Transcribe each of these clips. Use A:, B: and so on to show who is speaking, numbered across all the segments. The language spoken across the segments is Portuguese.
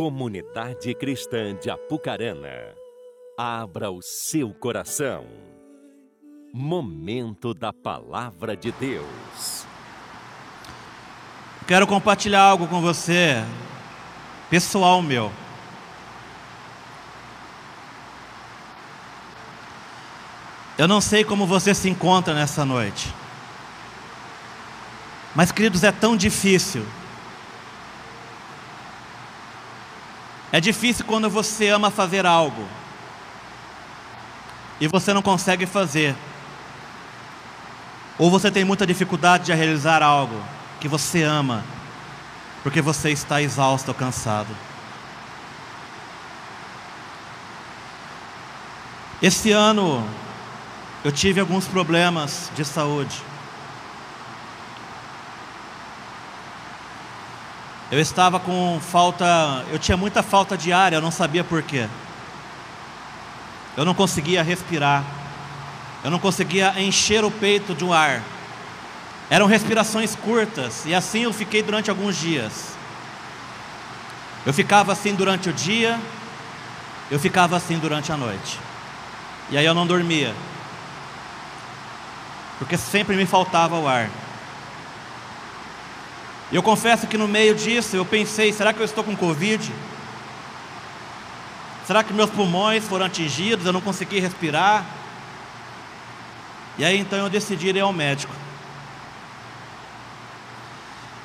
A: Comunidade Cristã de Apucarana, abra o seu coração. Momento da Palavra de Deus.
B: Quero compartilhar algo com você, pessoal meu. Eu não sei como você se encontra nessa noite. Mas, queridos, é tão difícil. É difícil quando você ama fazer algo e você não consegue fazer. Ou você tem muita dificuldade de realizar algo que você ama, porque você está exausto ou cansado. Esse ano eu tive alguns problemas de saúde. Eu estava com falta, eu tinha muita falta de ar, eu não sabia por quê. Eu não conseguia respirar. Eu não conseguia encher o peito de um ar. Eram respirações curtas e assim eu fiquei durante alguns dias. Eu ficava assim durante o dia, eu ficava assim durante a noite. E aí eu não dormia. Porque sempre me faltava o ar. E eu confesso que no meio disso eu pensei: será que eu estou com Covid? Será que meus pulmões foram atingidos? Eu não consegui respirar? E aí então eu decidi ir ao médico.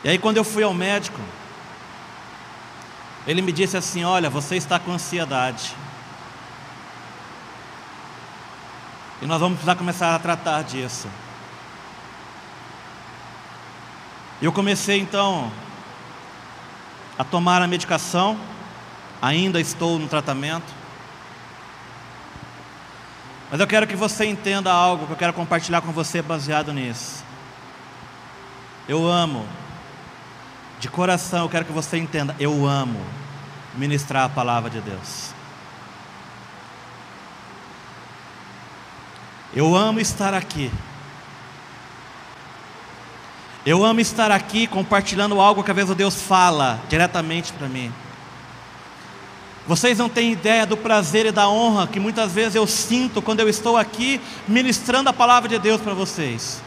B: E aí quando eu fui ao médico, ele me disse assim: Olha, você está com ansiedade. E nós vamos precisar começar a tratar disso. Eu comecei então a tomar a medicação, ainda estou no tratamento. Mas eu quero que você entenda algo que eu quero compartilhar com você baseado nisso. Eu amo, de coração, eu quero que você entenda, eu amo ministrar a palavra de Deus. Eu amo estar aqui. Eu amo estar aqui compartilhando algo que às vezes Deus fala diretamente para mim. Vocês não têm ideia do prazer e da honra que muitas vezes eu sinto quando eu estou aqui ministrando a palavra de Deus para vocês.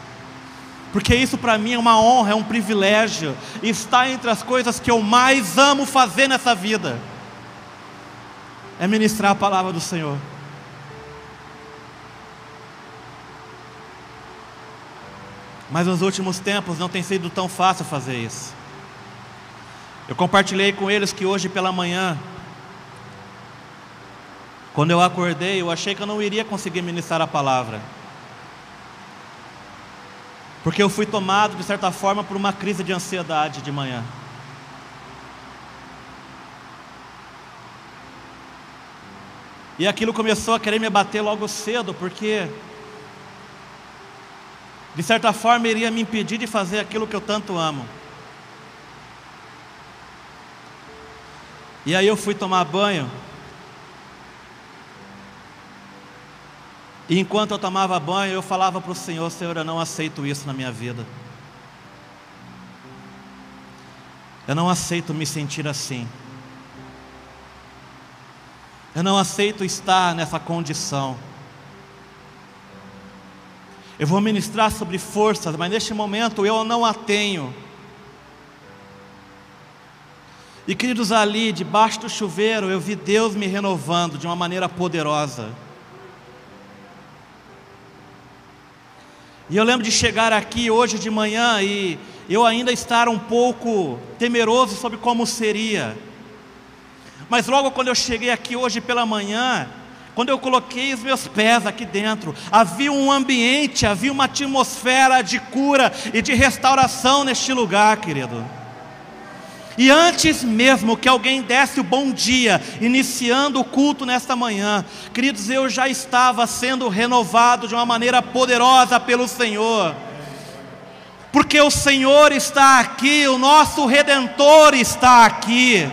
B: Porque isso para mim é uma honra, é um privilégio, está entre as coisas que eu mais amo fazer nessa vida. É ministrar a palavra do Senhor. Mas nos últimos tempos não tem sido tão fácil fazer isso. Eu compartilhei com eles que hoje pela manhã, quando eu acordei, eu achei que eu não iria conseguir ministrar a palavra. Porque eu fui tomado, de certa forma, por uma crise de ansiedade de manhã. E aquilo começou a querer me bater logo cedo, porque de certa forma iria me impedir de fazer aquilo que eu tanto amo. E aí eu fui tomar banho. E enquanto eu tomava banho, eu falava para o Senhor: Senhor, eu não aceito isso na minha vida. Eu não aceito me sentir assim. Eu não aceito estar nessa condição. Eu vou ministrar sobre forças, mas neste momento eu não a tenho. E queridos, ali, debaixo do chuveiro, eu vi Deus me renovando de uma maneira poderosa. E eu lembro de chegar aqui hoje de manhã e eu ainda estar um pouco temeroso sobre como seria. Mas logo quando eu cheguei aqui hoje pela manhã, quando eu coloquei os meus pés aqui dentro, havia um ambiente, havia uma atmosfera de cura e de restauração neste lugar, querido. E antes mesmo que alguém desse o bom dia, iniciando o culto nesta manhã, queridos, eu já estava sendo renovado de uma maneira poderosa pelo Senhor. Porque o Senhor está aqui, o nosso redentor está aqui.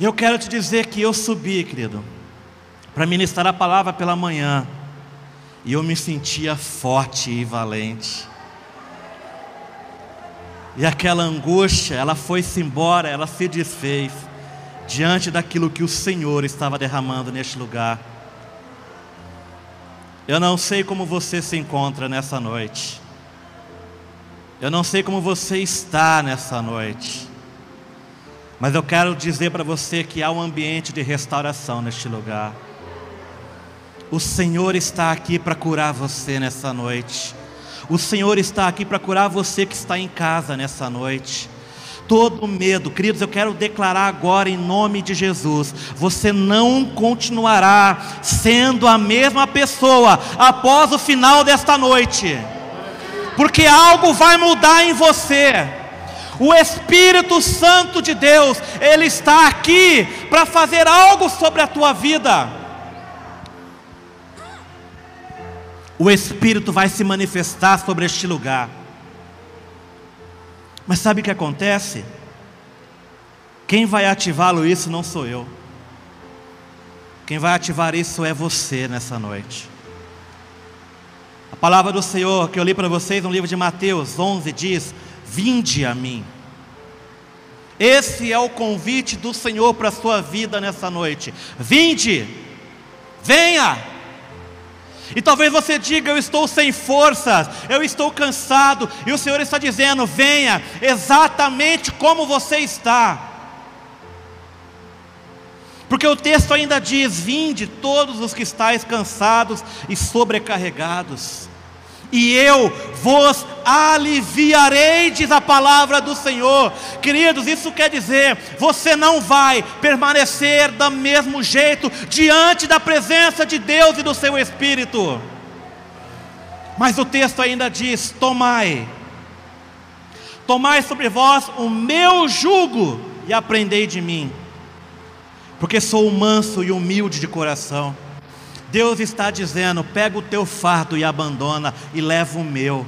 B: Eu quero te dizer que eu subi, querido para ministrar a palavra pela manhã, e eu me sentia forte e valente. E aquela angústia, ela foi-se embora, ela se desfez. diante daquilo que o Senhor estava derramando neste lugar. Eu não sei como você se encontra nessa noite. Eu não sei como você está nessa noite. Mas eu quero dizer para você que há um ambiente de restauração neste lugar. O Senhor está aqui para curar você nessa noite. O Senhor está aqui para curar você que está em casa nessa noite. Todo medo, queridos, eu quero declarar agora em nome de Jesus: você não continuará sendo a mesma pessoa após o final desta noite, porque algo vai mudar em você. O Espírito Santo de Deus, Ele está aqui para fazer algo sobre a tua vida. O Espírito vai se manifestar sobre este lugar. Mas sabe o que acontece? Quem vai ativá-lo isso não sou eu. Quem vai ativar isso é você nessa noite. A palavra do Senhor que eu li para vocês no livro de Mateus 11 diz: Vinde a mim. Esse é o convite do Senhor para a sua vida nessa noite. Vinde, venha. E talvez você diga: Eu estou sem forças, eu estou cansado, e o Senhor está dizendo: Venha, exatamente como você está. Porque o texto ainda diz: Vinde todos os que estáis cansados e sobrecarregados e eu vos aliviarei, diz a palavra do Senhor. Queridos, isso quer dizer, você não vai permanecer do mesmo jeito diante da presença de Deus e do seu Espírito. Mas o texto ainda diz: Tomai, tomai sobre vós o meu jugo e aprendei de mim, porque sou manso e humilde de coração Deus está dizendo: pega o teu fardo e abandona, e leva o meu.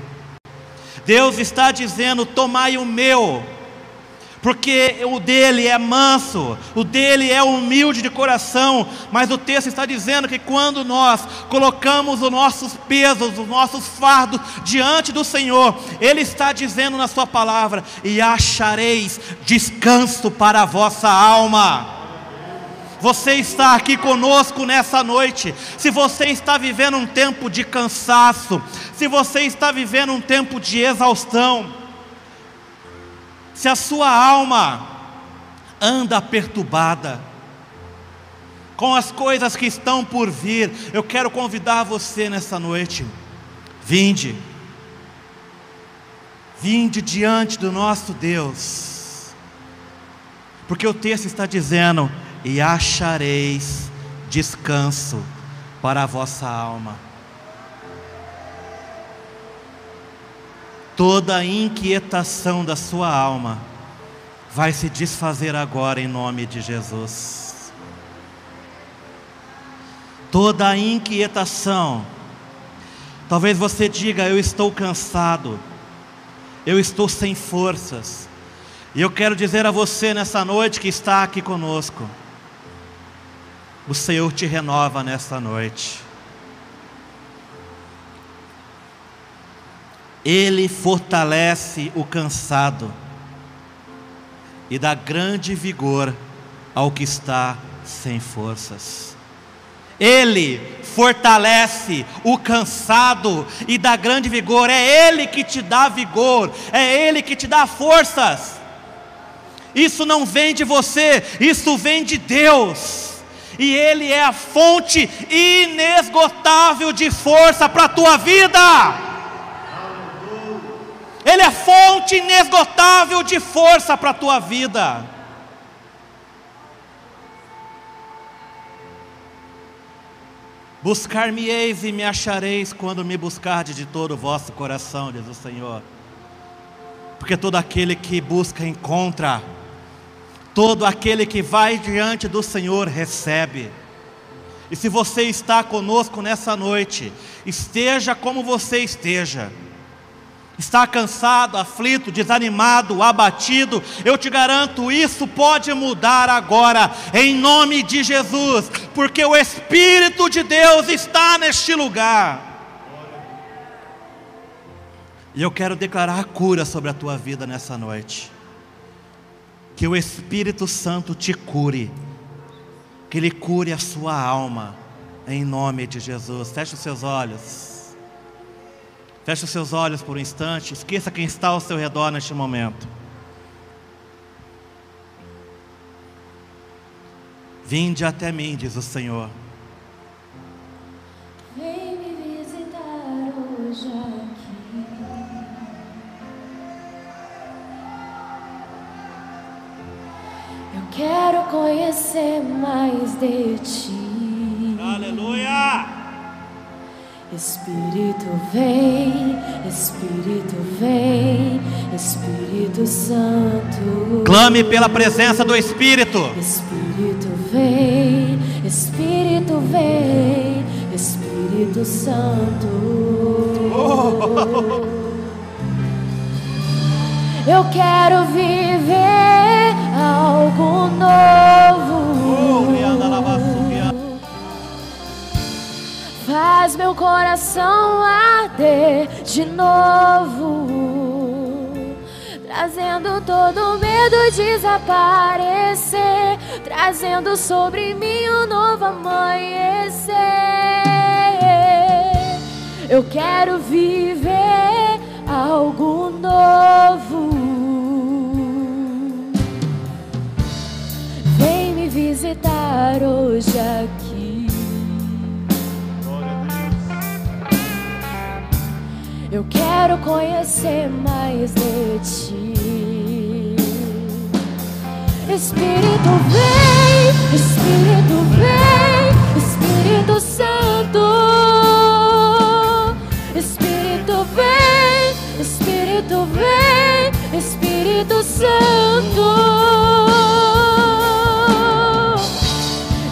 B: Deus está dizendo: tomai o meu, porque o dele é manso, o dele é humilde de coração, mas o texto está dizendo que quando nós colocamos os nossos pesos, os nossos fardos diante do Senhor, Ele está dizendo na Sua palavra: e achareis descanso para a vossa alma. Você está aqui conosco nessa noite. Se você está vivendo um tempo de cansaço, se você está vivendo um tempo de exaustão, se a sua alma anda perturbada com as coisas que estão por vir, eu quero convidar você nessa noite. Vinde, vinde diante do nosso Deus, porque o texto está dizendo: e achareis descanso para a vossa alma. Toda a inquietação da sua alma vai se desfazer agora em nome de Jesus. Toda a inquietação, talvez você diga: Eu estou cansado, eu estou sem forças, e eu quero dizer a você nessa noite que está aqui conosco, o Senhor te renova nesta noite. Ele fortalece o cansado e dá grande vigor ao que está sem forças. Ele fortalece o cansado e dá grande vigor. É Ele que te dá vigor, é Ele que te dá forças. Isso não vem de você, isso vem de Deus e Ele é a fonte inesgotável de força para a tua vida. Ele é fonte inesgotável de força para a tua vida. Buscar-me-eis e me achareis quando me buscardes de todo o vosso coração, diz o Senhor. Porque todo aquele que busca encontra Todo aquele que vai diante do Senhor recebe. E se você está conosco nessa noite, esteja como você esteja, está cansado, aflito, desanimado, abatido, eu te garanto, isso pode mudar agora, em nome de Jesus, porque o Espírito de Deus está neste lugar. E eu quero declarar a cura sobre a tua vida nessa noite. Que o Espírito Santo te cure, que Ele cure a sua alma, em nome de Jesus. Feche os seus olhos. Feche os seus olhos por um instante. Esqueça quem está ao seu redor neste momento. Vinde até mim, diz o Senhor.
C: Quero conhecer mais de ti.
B: Aleluia!
C: Espírito vem, Espírito vem, Espírito Santo.
B: Clame pela presença do Espírito.
C: Espírito vem, Espírito vem, Espírito Santo. Eu quero viver algo novo. Faz meu coração arder de novo, trazendo todo medo desaparecer, trazendo sobre mim um novo amanhecer. Eu quero viver algo novo. Visitar hoje aqui. Eu quero conhecer mais de ti. Espírito vem, Espírito vem, Espírito Santo. Espírito vem, Espírito vem, Espírito Santo.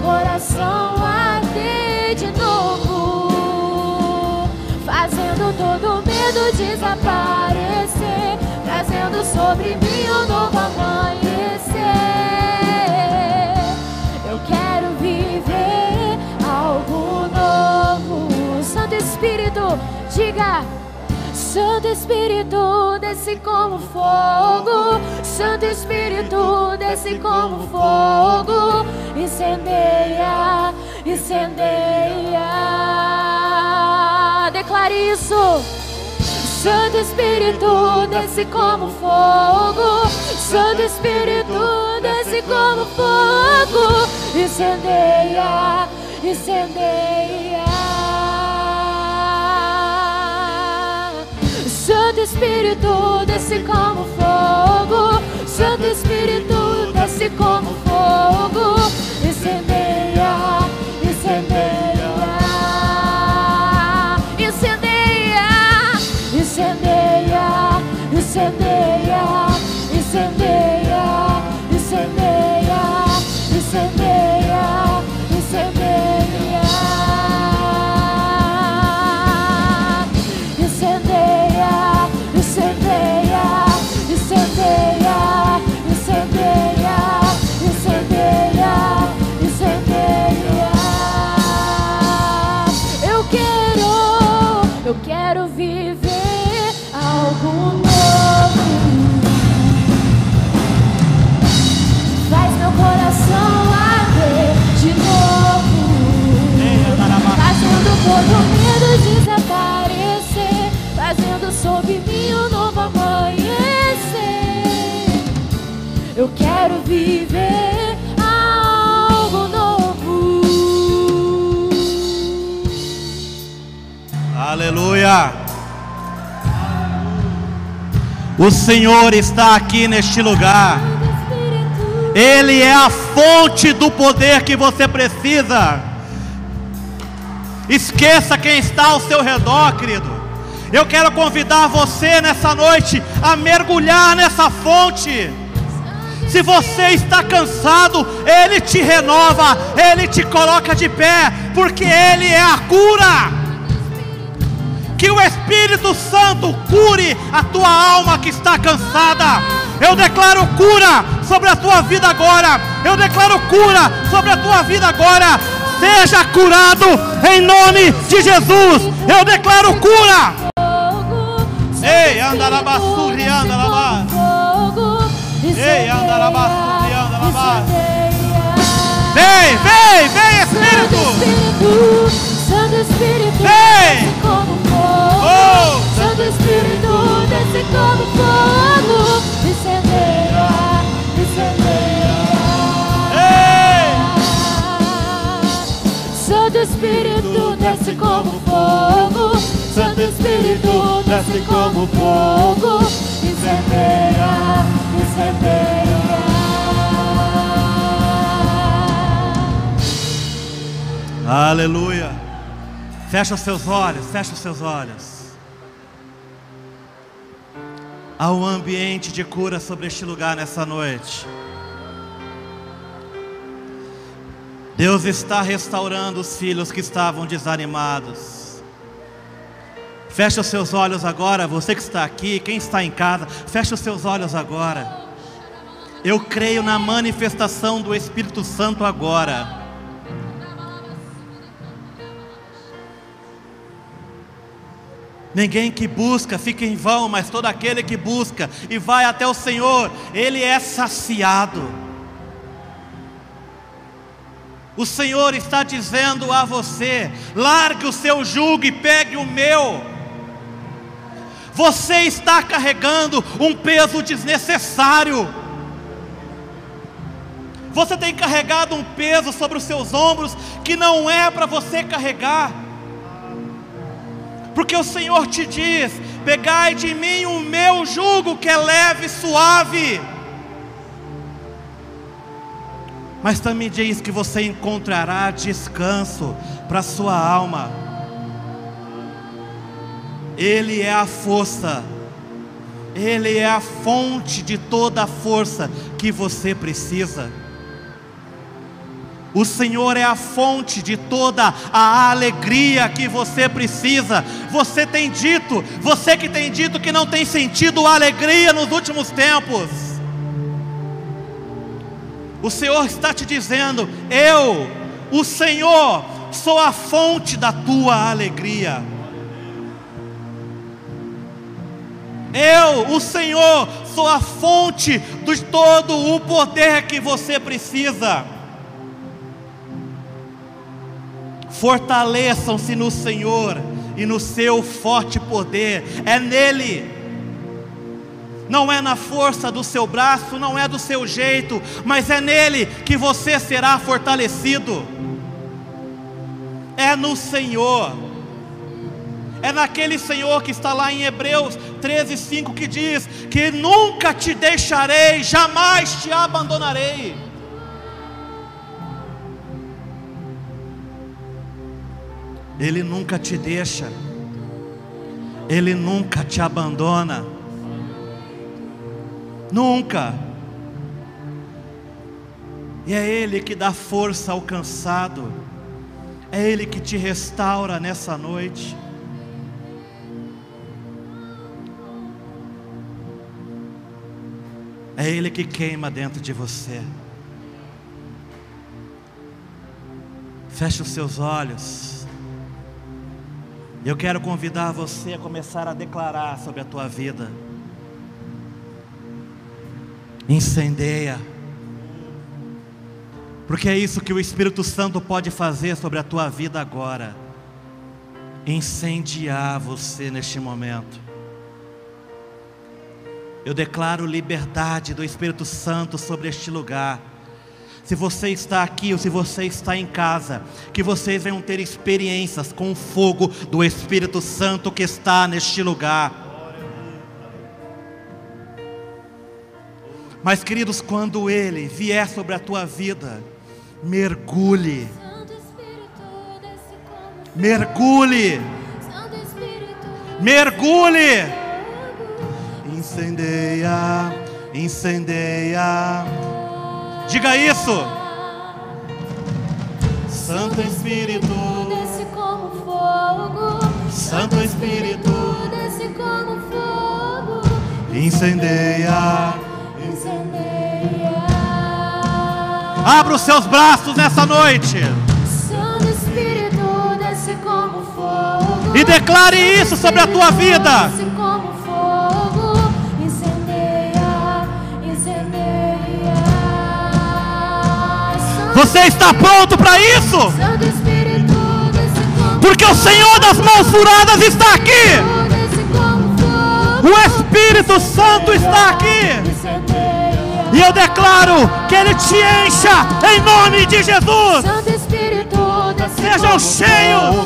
C: Coração arder de novo, fazendo todo medo desaparecer, trazendo sobre mim um novo amanhecer. Eu quero viver algo novo. Santo Espírito, diga. Santo Espírito, desce como fogo. Santo Espírito, desce como fogo. Incendeia, incendeia. Declare isso. Santo Espírito, desce como fogo. Santo Espírito, desce como fogo. Incendeia, incendeia. Santo Espírito, desce como fogo. Santo Espírito, como fogo. Incendeia, incendeia. Incendeia, incendeia, incendeia, incendeia,
B: Aleluia. O Senhor está aqui neste lugar. Ele é a fonte do poder que você precisa. Esqueça quem está ao seu redor, querido. Eu quero convidar você nessa noite a mergulhar nessa fonte. Se você está cansado, Ele te renova, Ele te coloca de pé, porque Ele é a cura. Que o Espírito Santo cure a tua alma que está cansada. Eu declaro cura sobre a tua vida agora. Eu declaro cura sobre a tua vida agora. Seja curado em nome de Jesus. Eu declaro cura. Ei, anda na basura, anda na base. Ei, anda na basura, anda na base. Vem, vem, vem, Espírito, Aleluia. Fecha os seus olhos, fecha os seus olhos. Há um ambiente de cura sobre este lugar nessa noite. Deus está restaurando os filhos que estavam desanimados. Fecha os seus olhos agora, você que está aqui, quem está em casa, fecha os seus olhos agora. Eu creio na manifestação do Espírito Santo agora. Ninguém que busca fica em vão, mas todo aquele que busca e vai até o Senhor, ele é saciado. O Senhor está dizendo a você: largue o seu jugo e pegue o meu. Você está carregando um peso desnecessário. Você tem carregado um peso sobre os seus ombros que não é para você carregar. Porque o Senhor te diz: pegai de mim o meu jugo que é leve e suave. Mas também diz que você encontrará descanso para sua alma. Ele é a força, Ele é a fonte de toda a força que você precisa. O Senhor é a fonte de toda a alegria que você precisa. Você tem dito, você que tem dito que não tem sentido alegria nos últimos tempos. O Senhor está te dizendo: Eu, o Senhor, sou a fonte da tua alegria. Eu, o Senhor, sou a fonte de todo o poder que você precisa. Fortaleçam-se no Senhor e no seu forte poder, é nele. Não é na força do seu braço, não é do seu jeito, mas é nele que você será fortalecido. É no Senhor. É naquele Senhor que está lá em Hebreus 13:5 que diz que nunca te deixarei, jamais te abandonarei. Ele nunca te deixa, Ele nunca te abandona, nunca. E é Ele que dá força ao cansado, é Ele que te restaura nessa noite. É Ele que queima dentro de você. Feche os seus olhos. Eu quero convidar você a começar a declarar sobre a tua vida. Incendeia. Porque é isso que o Espírito Santo pode fazer sobre a tua vida agora. Incendiar você neste momento. Eu declaro liberdade do Espírito Santo sobre este lugar. Se você está aqui ou se você está em casa, que vocês venham ter experiências com o fogo do Espírito Santo que está neste lugar. Mas, queridos, quando Ele vier sobre a tua vida, mergulhe, mergulhe, mergulhe. Incendeia, incendeia, Diga isso. Santo Espírito,
C: desce como fogo.
B: Santo Espírito,
C: desce como fogo.
B: incendeia.
C: Incendeia.
B: Abra os seus braços nessa noite
C: Santo Espírito, desce como fogo.
B: e declare isso sobre a tua vida. Você está pronto para isso? Porque o Senhor das mãos furadas está aqui. O Espírito Santo está aqui. E eu declaro que Ele te encha em nome de Jesus. Sejam cheios.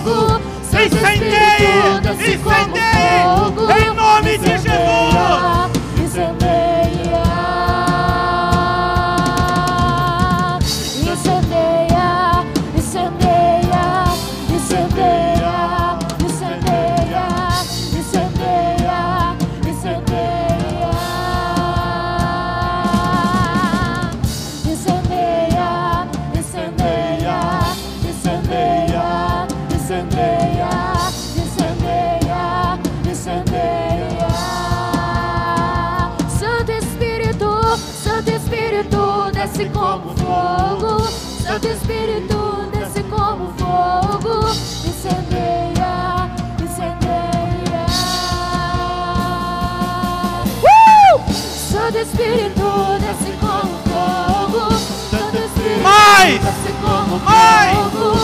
B: Incendeie, incendeie, em nome de
C: Incendeia, desce como fogo. Santo Espírito, desce como fogo. Incendeia, incendeia. Uh! Santo Espírito, desce como fogo. Santo Espírito,
B: Mais!
C: desce como
B: Mais!
C: fogo.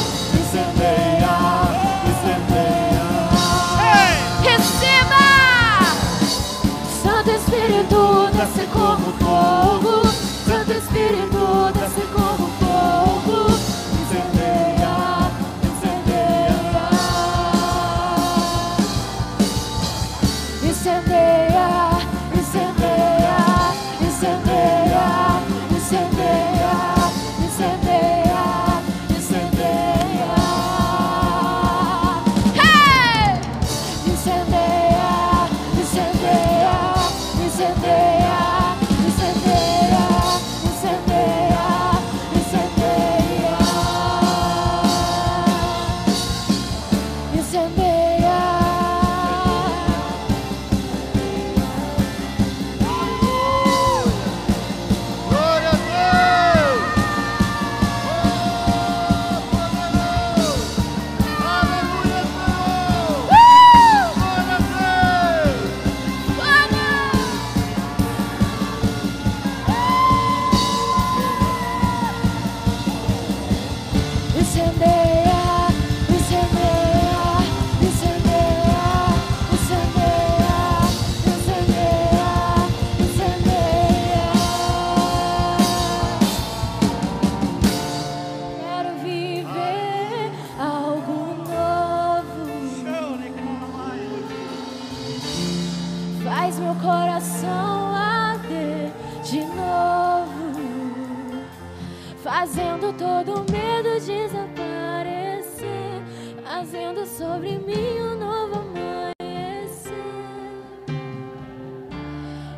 C: Faz meu coração arder de novo, fazendo todo medo desaparecer, fazendo sobre mim um novo amanhecer.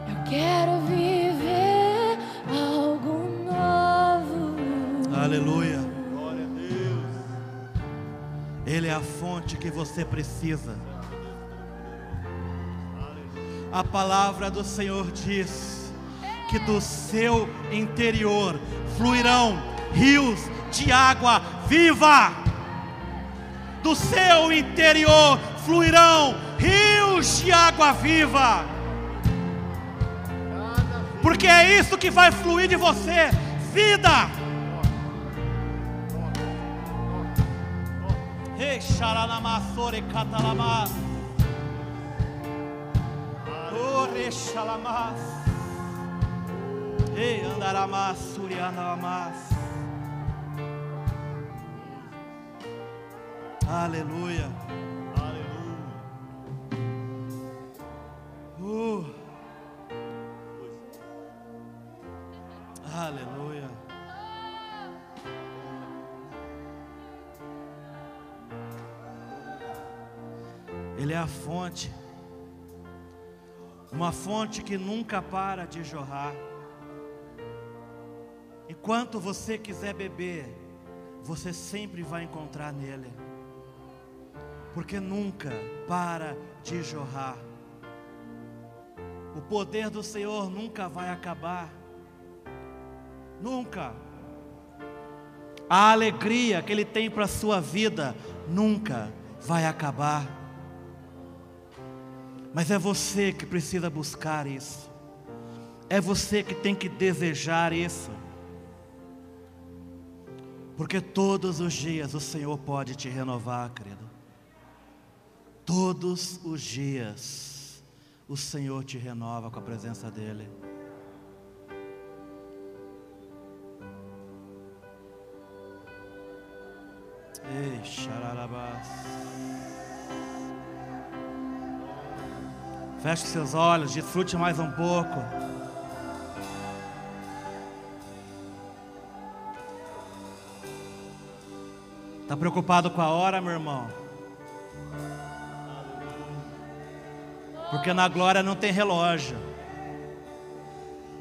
C: Eu quero viver algo novo.
B: Aleluia. Ele é a fonte que você precisa. A palavra do Senhor diz que do seu interior fluirão rios de água viva. Do seu interior fluirão rios de água viva. Porque é isso que vai fluir de você, vida. Ore xalamas. Ei, andaramas, surianamas. Aleluia. Aleluia. Uh. Aleluia. Ele é a fonte, uma fonte que nunca para de jorrar.
C: Enquanto você quiser beber, você sempre vai encontrar nele, porque nunca para de jorrar. O poder do Senhor nunca vai acabar, nunca. A alegria que Ele tem para a sua vida nunca vai acabar. Mas é você que precisa buscar isso, é você que tem que desejar isso. Porque todos os dias o Senhor pode te renovar, querido. Todos os dias o Senhor te renova com a presença dEle. Ei, xararabás. Feche seus olhos, desfrute mais um pouco. Está preocupado com a hora, meu irmão? Porque na glória não tem relógio.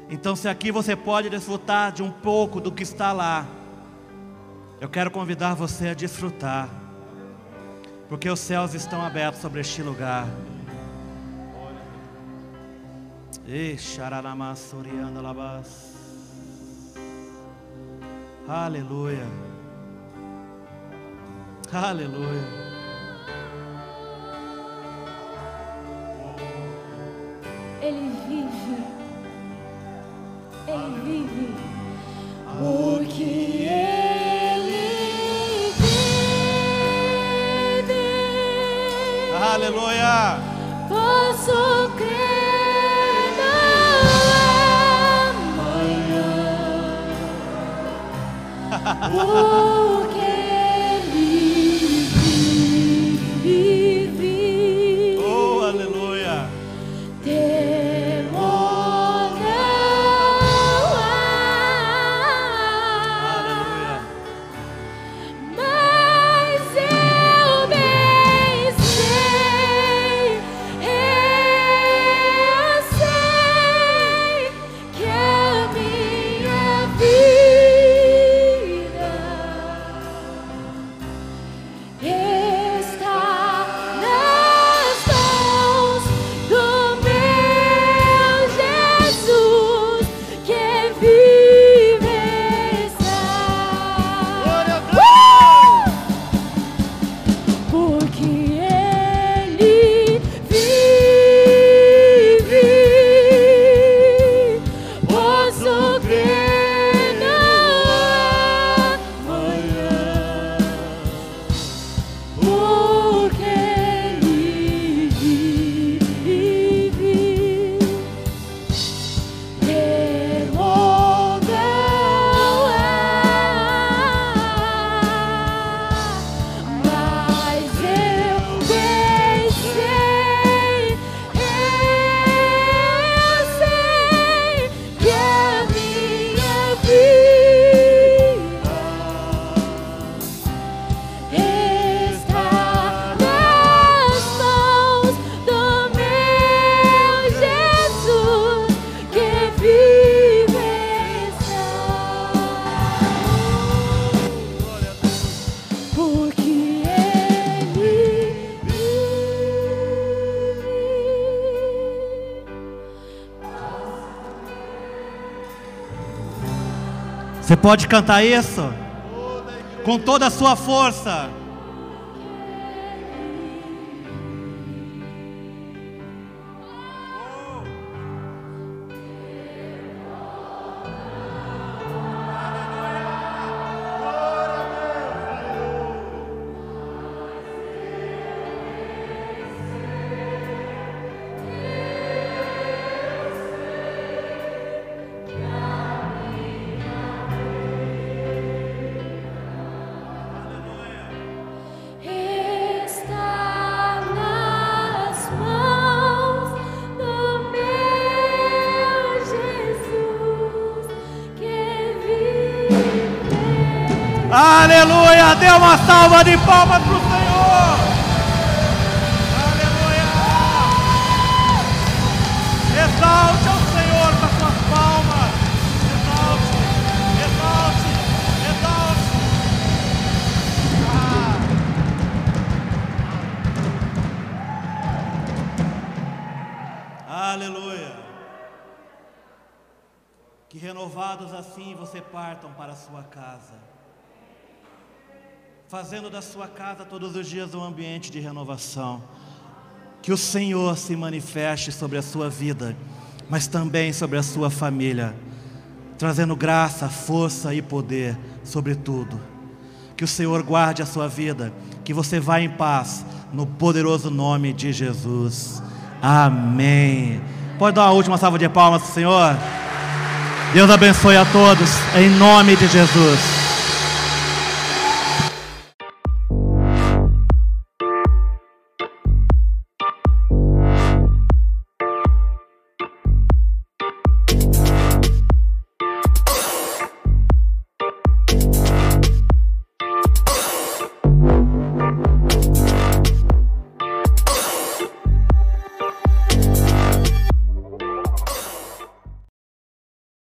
C: Então, se aqui você pode desfrutar de um pouco do que está lá, eu quero convidar você a desfrutar, porque os céus estão abertos sobre este lugar. Aleluia. Aleluia. Pode cantar isso? Com toda a sua força. Aleluia! Dê uma salva de palmas para o Senhor! Aleluia! Exalte ao Senhor com as suas palmas! Exalte! Exalte! Exalte! Ah. Aleluia!
B: Que renovados assim você partam para a sua casa fazendo da sua casa todos os dias um ambiente de renovação. Que o Senhor se manifeste sobre a sua vida, mas também sobre a sua família, trazendo graça, força e poder sobre tudo. Que o Senhor guarde a sua vida, que você vá em paz, no poderoso nome de Jesus. Amém. Pode dar uma última salva de palmas, Senhor? Deus abençoe a todos, em nome de Jesus.